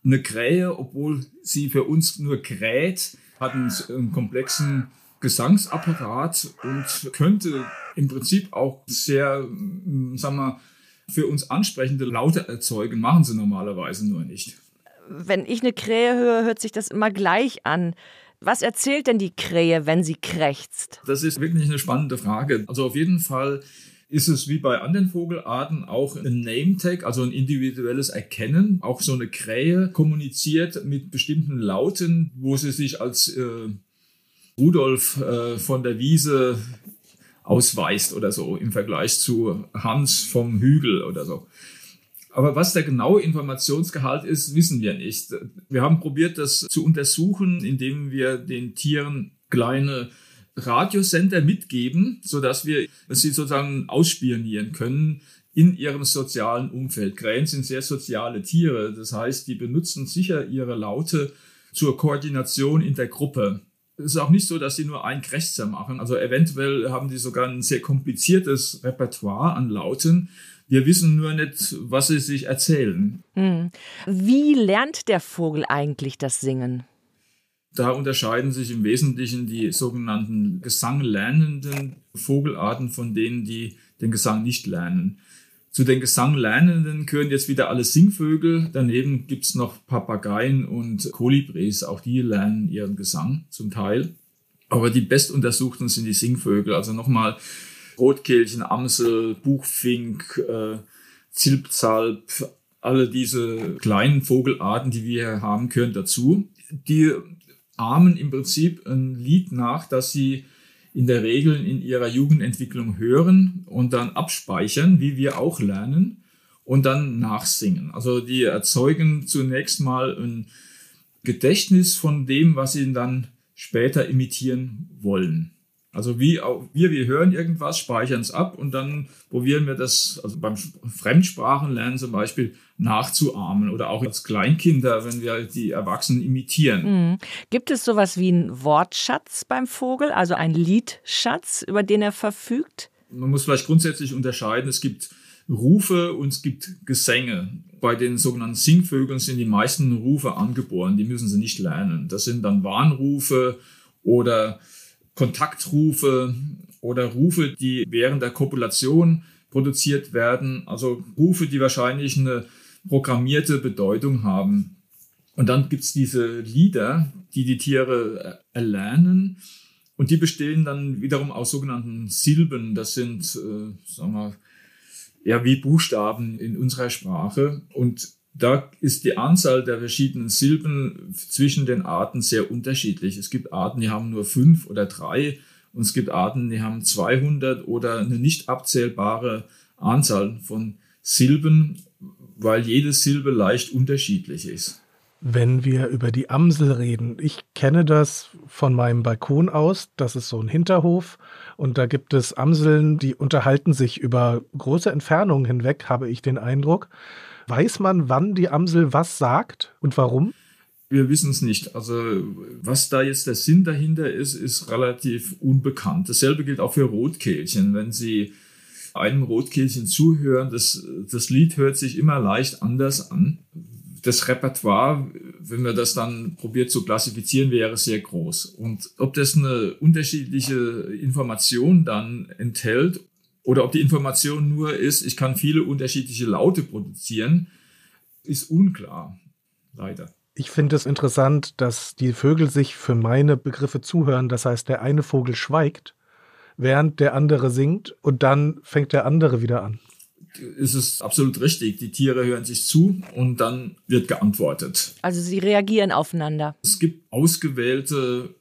Eine Krähe, obwohl sie für uns nur kräht, hat einen, einen komplexen Gesangsapparat und könnte im Prinzip auch sehr, mm, sagen wir, für uns ansprechende Laute erzeugen, machen sie normalerweise nur nicht. Wenn ich eine Krähe höre, hört sich das immer gleich an. Was erzählt denn die Krähe, wenn sie krächzt? Das ist wirklich eine spannende Frage. Also auf jeden Fall ist es wie bei anderen Vogelarten auch ein Name-Tag, also ein individuelles Erkennen. Auch so eine Krähe kommuniziert mit bestimmten Lauten, wo sie sich als äh, Rudolf äh, von der Wiese ausweist oder so im Vergleich zu Hans vom Hügel oder so. Aber was der genaue Informationsgehalt ist, wissen wir nicht. Wir haben probiert, das zu untersuchen, indem wir den Tieren kleine Radiosender mitgeben, sodass wir sie sozusagen ausspionieren können in ihrem sozialen Umfeld. Krähen sind sehr soziale Tiere. Das heißt, die benutzen sicher ihre Laute zur Koordination in der Gruppe. Es ist auch nicht so, dass sie nur ein Krächzer machen. Also eventuell haben die sogar ein sehr kompliziertes Repertoire an Lauten. Wir wissen nur nicht, was sie sich erzählen. Hm. Wie lernt der Vogel eigentlich das Singen? Da unterscheiden sich im Wesentlichen die sogenannten gesanglernenden Vogelarten von denen, die den Gesang nicht lernen. Zu den Gesanglernenden gehören jetzt wieder alle Singvögel. Daneben gibt's noch Papageien und Kolibris. Auch die lernen ihren Gesang zum Teil. Aber die bestuntersuchten sind die Singvögel. Also nochmal Rotkehlchen, Amsel, Buchfink, äh, Zilpzalp, alle diese kleinen Vogelarten, die wir hier haben, gehören dazu. die ahmen im Prinzip ein Lied nach, das sie in der Regel in ihrer Jugendentwicklung hören und dann abspeichern, wie wir auch lernen, und dann nachsingen. Also die erzeugen zunächst mal ein Gedächtnis von dem, was sie dann später imitieren wollen. Also wie auch, wir, wir hören irgendwas, speichern es ab und dann probieren wir das, also beim Fremdsprachenlernen zum Beispiel, nachzuahmen oder auch als Kleinkinder, wenn wir die Erwachsenen imitieren. Mhm. Gibt es sowas wie einen Wortschatz beim Vogel, also einen Liedschatz, über den er verfügt? Man muss vielleicht grundsätzlich unterscheiden, es gibt Rufe und es gibt Gesänge. Bei den sogenannten Singvögeln sind die meisten Rufe angeboren, die müssen sie nicht lernen. Das sind dann Warnrufe oder Kontaktrufe oder Rufe, die während der Kopulation produziert werden. Also Rufe, die wahrscheinlich eine programmierte Bedeutung haben. Und dann gibt es diese Lieder, die die Tiere erlernen. Und die bestehen dann wiederum aus sogenannten Silben. Das sind, äh, sagen wir, ja, wie Buchstaben in unserer Sprache. Und da ist die Anzahl der verschiedenen Silben zwischen den Arten sehr unterschiedlich. Es gibt Arten, die haben nur fünf oder drei und es gibt Arten, die haben 200 oder eine nicht abzählbare Anzahl von Silben, weil jede Silbe leicht unterschiedlich ist. Wenn wir über die Amsel reden, ich kenne das von meinem Balkon aus, das ist so ein Hinterhof und da gibt es Amseln, die unterhalten sich über große Entfernungen hinweg, habe ich den Eindruck. Weiß man, wann die Amsel was sagt und warum? Wir wissen es nicht. Also was da jetzt der Sinn dahinter ist, ist relativ unbekannt. Dasselbe gilt auch für Rotkehlchen. Wenn Sie einem Rotkehlchen zuhören, das, das Lied hört sich immer leicht anders an. Das Repertoire, wenn man das dann probiert zu klassifizieren, wäre sehr groß. Und ob das eine unterschiedliche Information dann enthält oder ob die Information nur ist, ich kann viele unterschiedliche Laute produzieren, ist unklar. Leider. Ich finde es interessant, dass die Vögel sich für meine Begriffe zuhören. Das heißt, der eine Vogel schweigt, während der andere singt und dann fängt der andere wieder an. Es ist absolut richtig. Die Tiere hören sich zu und dann wird geantwortet. Also sie reagieren aufeinander. Es gibt ausgewählte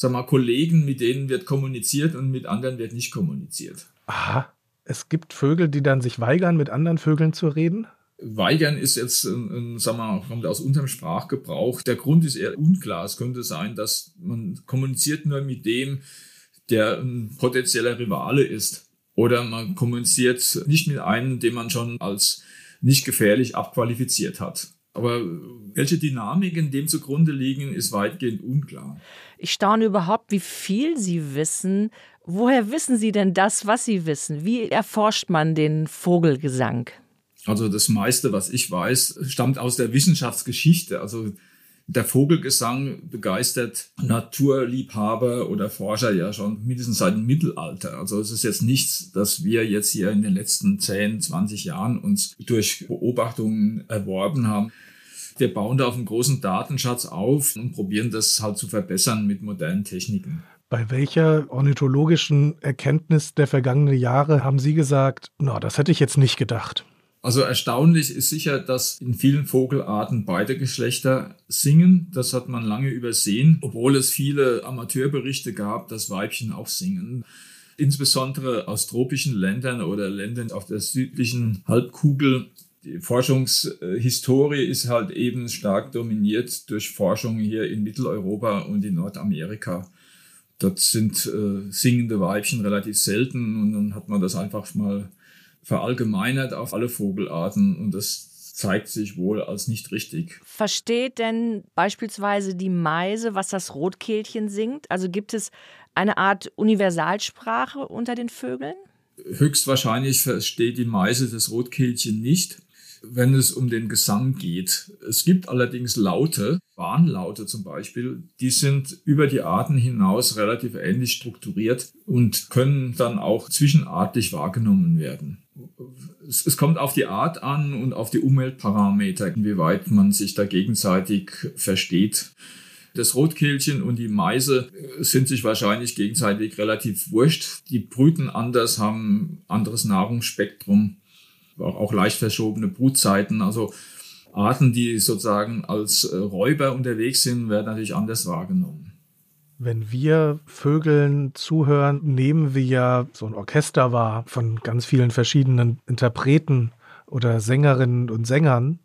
sag mal, Kollegen, mit denen wird kommuniziert und mit anderen wird nicht kommuniziert. Aha. Es gibt Vögel, die dann sich weigern, mit anderen Vögeln zu reden? Weigern ist jetzt, ein, sag mal, kommt aus unserem Sprachgebrauch. Der Grund ist eher unklar. Es könnte sein, dass man kommuniziert nur mit dem, der ein potenzieller Rivale ist. Oder man kommuniziert nicht mit einem, den man schon als nicht gefährlich abqualifiziert hat. Aber welche Dynamiken dem zugrunde liegen, ist weitgehend unklar. Ich staune überhaupt, wie viel Sie wissen Woher wissen Sie denn das, was Sie wissen? Wie erforscht man den Vogelgesang? Also das meiste, was ich weiß, stammt aus der Wissenschaftsgeschichte. Also der Vogelgesang begeistert Naturliebhaber oder Forscher ja schon mindestens seit dem Mittelalter. Also es ist jetzt nichts, dass wir jetzt hier in den letzten 10, 20 Jahren uns durch Beobachtungen erworben haben. Wir bauen da auf einen großen Datenschatz auf und probieren das halt zu verbessern mit modernen Techniken. Bei welcher ornithologischen Erkenntnis der vergangenen Jahre haben Sie gesagt, na, das hätte ich jetzt nicht gedacht? Also erstaunlich ist sicher, dass in vielen Vogelarten beide Geschlechter singen. Das hat man lange übersehen, obwohl es viele Amateurberichte gab, dass Weibchen auch singen. Insbesondere aus tropischen Ländern oder Ländern auf der südlichen Halbkugel. Die Forschungshistorie ist halt eben stark dominiert durch Forschung hier in Mitteleuropa und in Nordamerika. Dort sind äh, singende Weibchen relativ selten und dann hat man das einfach mal verallgemeinert auf alle Vogelarten und das zeigt sich wohl als nicht richtig. Versteht denn beispielsweise die Meise, was das Rotkehlchen singt? Also gibt es eine Art Universalsprache unter den Vögeln? Höchstwahrscheinlich versteht die Meise das Rotkehlchen nicht wenn es um den Gesang geht. Es gibt allerdings Laute, Warnlaute zum Beispiel, die sind über die Arten hinaus relativ ähnlich strukturiert und können dann auch zwischenartig wahrgenommen werden. Es, es kommt auf die Art an und auf die Umweltparameter, inwieweit man sich da gegenseitig versteht. Das Rotkehlchen und die Meise sind sich wahrscheinlich gegenseitig relativ wurscht. Die brüten anders, haben anderes Nahrungsspektrum auch leicht verschobene Brutzeiten. Also Arten, die sozusagen als äh, Räuber unterwegs sind, werden natürlich anders wahrgenommen. Wenn wir Vögeln zuhören, nehmen wir ja so ein Orchester wahr von ganz vielen verschiedenen Interpreten oder Sängerinnen und Sängern.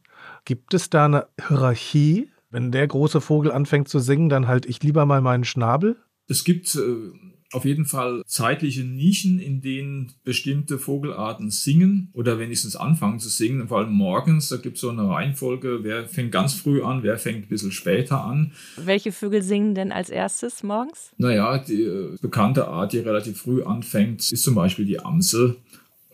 Gibt es da eine Hierarchie? Wenn der große Vogel anfängt zu singen, dann halt ich lieber mal meinen Schnabel? Es gibt äh, auf jeden Fall zeitliche Nischen, in denen bestimmte Vogelarten singen oder wenigstens anfangen zu singen. Vor allem morgens, da gibt es so eine Reihenfolge, wer fängt ganz früh an, wer fängt ein bisschen später an. Welche Vögel singen denn als erstes morgens? Naja, die äh, bekannte Art, die relativ früh anfängt, ist zum Beispiel die Amsel.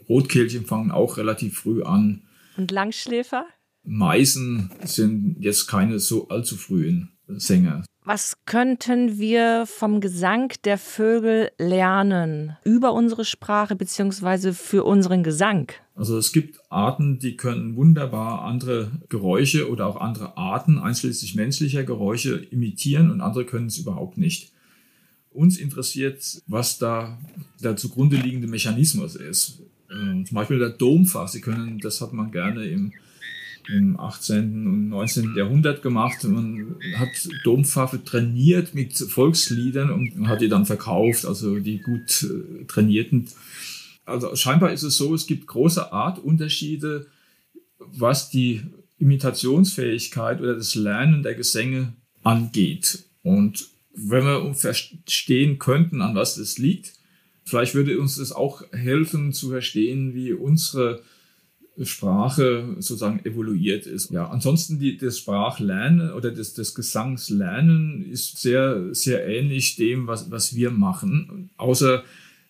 Rotkehlchen fangen auch relativ früh an. Und Langschläfer? Meisen sind jetzt keine so allzu frühen Sänger. Was könnten wir vom Gesang der Vögel lernen über unsere Sprache beziehungsweise für unseren Gesang? Also es gibt Arten, die können wunderbar andere Geräusche oder auch andere Arten, einschließlich menschlicher Geräusche, imitieren und andere können es überhaupt nicht. Uns interessiert, was da der zugrunde liegende Mechanismus ist. Äh, zum Beispiel der Domfach. Sie können, das hat man gerne im im 18. und 19. Jahrhundert gemacht. Man hat Dompfaffe trainiert mit Volksliedern und hat die dann verkauft, also die gut äh, trainierten. Also scheinbar ist es so, es gibt große Artunterschiede, was die Imitationsfähigkeit oder das Lernen der Gesänge angeht. Und wenn wir verstehen könnten, an was das liegt, vielleicht würde uns das auch helfen zu verstehen, wie unsere Sprache sozusagen evoluiert ist. Ja, ansonsten die, das Sprachlernen oder das, das Gesangslernen ist sehr, sehr ähnlich dem, was, was wir machen, außer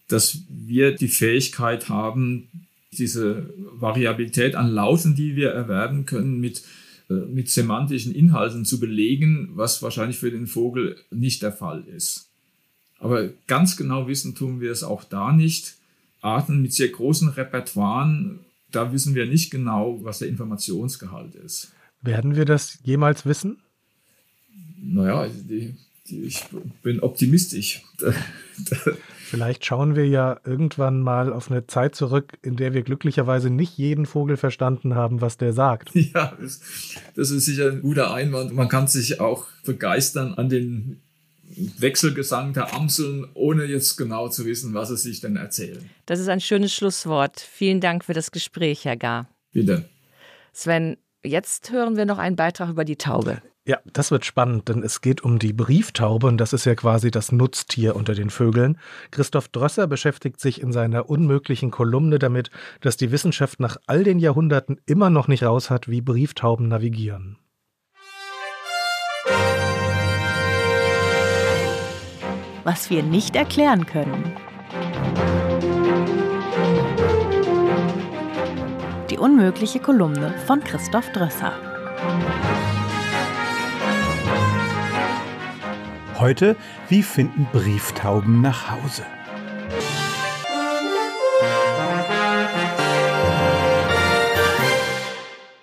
dass wir die Fähigkeit haben, diese Variabilität an Lauten, die wir erwerben können, mit, äh, mit semantischen Inhalten zu belegen, was wahrscheinlich für den Vogel nicht der Fall ist. Aber ganz genau wissen tun wir es auch da nicht. Arten mit sehr großen Repertoires da wissen wir nicht genau, was der Informationsgehalt ist. Werden wir das jemals wissen? Naja, die, die, ich bin optimistisch. Vielleicht schauen wir ja irgendwann mal auf eine Zeit zurück, in der wir glücklicherweise nicht jeden Vogel verstanden haben, was der sagt. Ja, das, das ist sicher ein guter Einwand. Man kann sich auch begeistern an den Wechselgesang der Amseln, ohne jetzt genau zu wissen, was sie sich denn erzählen. Das ist ein schönes Schlusswort. Vielen Dank für das Gespräch, Herr Gar. Bitte. Sven, jetzt hören wir noch einen Beitrag über die Taube. Ja, das wird spannend, denn es geht um die Brieftaube und das ist ja quasi das Nutztier unter den Vögeln. Christoph Drösser beschäftigt sich in seiner unmöglichen Kolumne damit, dass die Wissenschaft nach all den Jahrhunderten immer noch nicht raus hat, wie Brieftauben navigieren. Was wir nicht erklären können. Die unmögliche Kolumne von Christoph Drösser. Heute, wie finden Brieftauben nach Hause?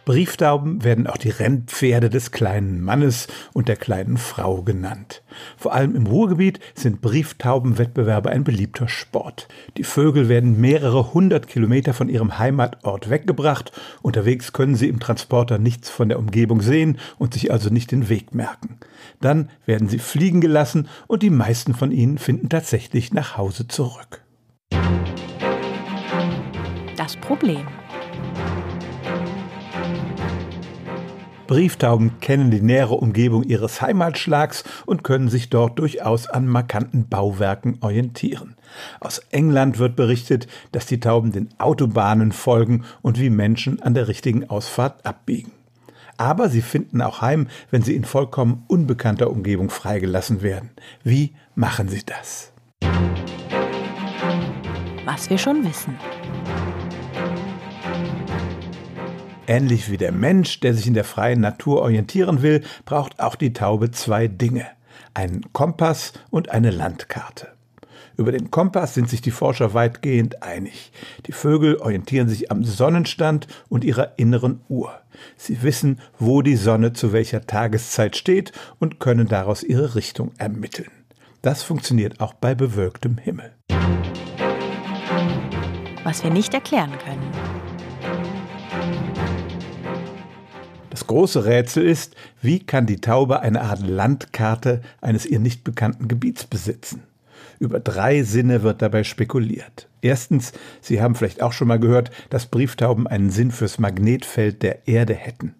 Brieftauben werden auch die Rennpferde des kleinen Mannes und der kleinen Frau genannt. Vor allem im Ruhrgebiet sind Brieftaubenwettbewerbe ein beliebter Sport. Die Vögel werden mehrere hundert Kilometer von ihrem Heimatort weggebracht. Unterwegs können sie im Transporter nichts von der Umgebung sehen und sich also nicht den Weg merken. Dann werden sie fliegen gelassen und die meisten von ihnen finden tatsächlich nach Hause zurück. Das Problem. Brieftauben kennen die nähere Umgebung ihres Heimatschlags und können sich dort durchaus an markanten Bauwerken orientieren. Aus England wird berichtet, dass die Tauben den Autobahnen folgen und wie Menschen an der richtigen Ausfahrt abbiegen. Aber sie finden auch heim, wenn sie in vollkommen unbekannter Umgebung freigelassen werden. Wie machen sie das? Was wir schon wissen. Ähnlich wie der Mensch, der sich in der freien Natur orientieren will, braucht auch die Taube zwei Dinge. Einen Kompass und eine Landkarte. Über den Kompass sind sich die Forscher weitgehend einig. Die Vögel orientieren sich am Sonnenstand und ihrer inneren Uhr. Sie wissen, wo die Sonne zu welcher Tageszeit steht und können daraus ihre Richtung ermitteln. Das funktioniert auch bei bewölktem Himmel. Was wir nicht erklären können. Große Rätsel ist, wie kann die Taube eine Art Landkarte eines ihr nicht bekannten Gebiets besitzen? Über drei Sinne wird dabei spekuliert. Erstens, Sie haben vielleicht auch schon mal gehört, dass Brieftauben einen Sinn fürs Magnetfeld der Erde hätten.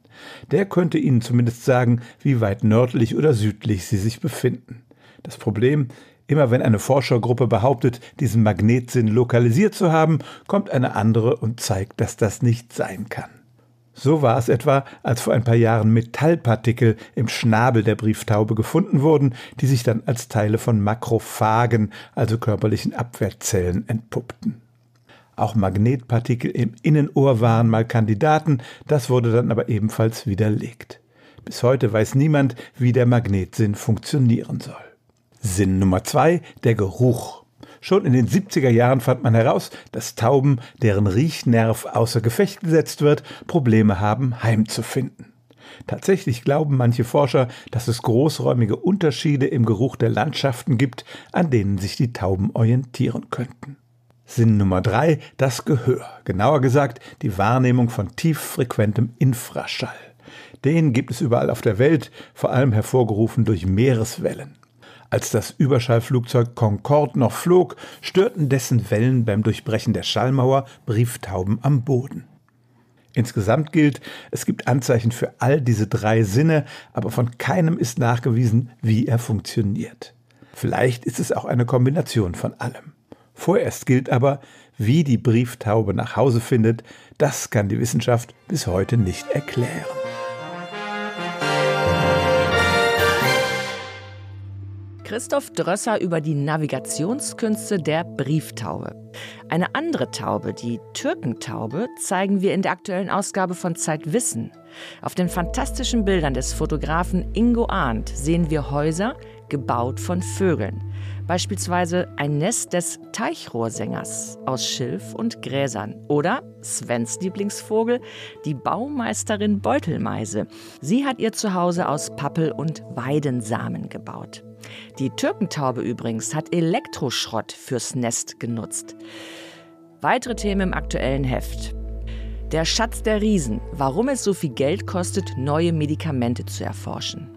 Der könnte Ihnen zumindest sagen, wie weit nördlich oder südlich Sie sich befinden. Das Problem, immer wenn eine Forschergruppe behauptet, diesen Magnetsinn lokalisiert zu haben, kommt eine andere und zeigt, dass das nicht sein kann. So war es etwa, als vor ein paar Jahren Metallpartikel im Schnabel der Brieftaube gefunden wurden, die sich dann als Teile von Makrophagen, also körperlichen Abwehrzellen, entpuppten. Auch Magnetpartikel im Innenohr waren mal Kandidaten, das wurde dann aber ebenfalls widerlegt. Bis heute weiß niemand, wie der Magnetsinn funktionieren soll. Sinn Nummer zwei, der Geruch. Schon in den 70er Jahren fand man heraus, dass Tauben, deren Riechnerv außer Gefecht gesetzt wird, Probleme haben, heimzufinden. Tatsächlich glauben manche Forscher, dass es großräumige Unterschiede im Geruch der Landschaften gibt, an denen sich die Tauben orientieren könnten. Sinn Nummer drei, das Gehör. Genauer gesagt, die Wahrnehmung von tieffrequentem Infraschall. Den gibt es überall auf der Welt, vor allem hervorgerufen durch Meereswellen. Als das Überschallflugzeug Concorde noch flog, störten dessen Wellen beim Durchbrechen der Schallmauer Brieftauben am Boden. Insgesamt gilt, es gibt Anzeichen für all diese drei Sinne, aber von keinem ist nachgewiesen, wie er funktioniert. Vielleicht ist es auch eine Kombination von allem. Vorerst gilt aber, wie die Brieftaube nach Hause findet, das kann die Wissenschaft bis heute nicht erklären. Christoph Drösser über die Navigationskünste der Brieftaube. Eine andere Taube, die Türkentaube, zeigen wir in der aktuellen Ausgabe von Zeitwissen. Auf den fantastischen Bildern des Fotografen Ingo Arndt sehen wir Häuser, gebaut von Vögeln. Beispielsweise ein Nest des Teichrohrsängers aus Schilf und Gräsern. Oder Svens Lieblingsvogel, die Baumeisterin Beutelmeise. Sie hat ihr Zuhause aus Pappel und Weidensamen gebaut. Die Türkentaube übrigens hat Elektroschrott fürs Nest genutzt. Weitere Themen im aktuellen Heft. Der Schatz der Riesen, warum es so viel Geld kostet, neue Medikamente zu erforschen.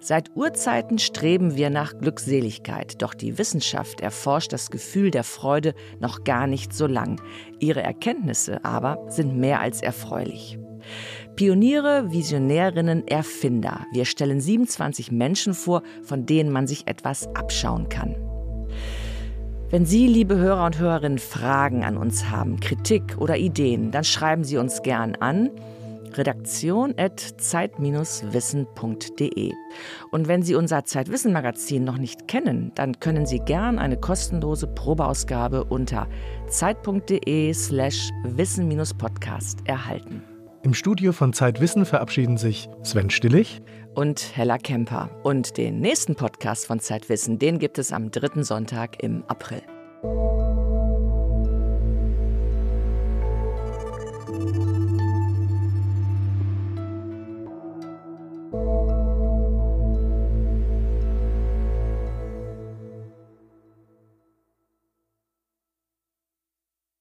Seit Urzeiten streben wir nach Glückseligkeit, doch die Wissenschaft erforscht das Gefühl der Freude noch gar nicht so lang. Ihre Erkenntnisse aber sind mehr als erfreulich. Pioniere, Visionärinnen, Erfinder. Wir stellen 27 Menschen vor, von denen man sich etwas abschauen kann. Wenn Sie, liebe Hörer und Hörerinnen, Fragen an uns haben, Kritik oder Ideen, dann schreiben Sie uns gern an redaktion.zeit-wissen.de. Und wenn Sie unser Zeitwissen-Magazin noch nicht kennen, dann können Sie gern eine kostenlose Probeausgabe unter zeit.de slash wissen-podcast erhalten. Im Studio von Zeitwissen verabschieden sich Sven Stillig und Hella Kemper. Und den nächsten Podcast von Zeitwissen, den gibt es am dritten Sonntag im April.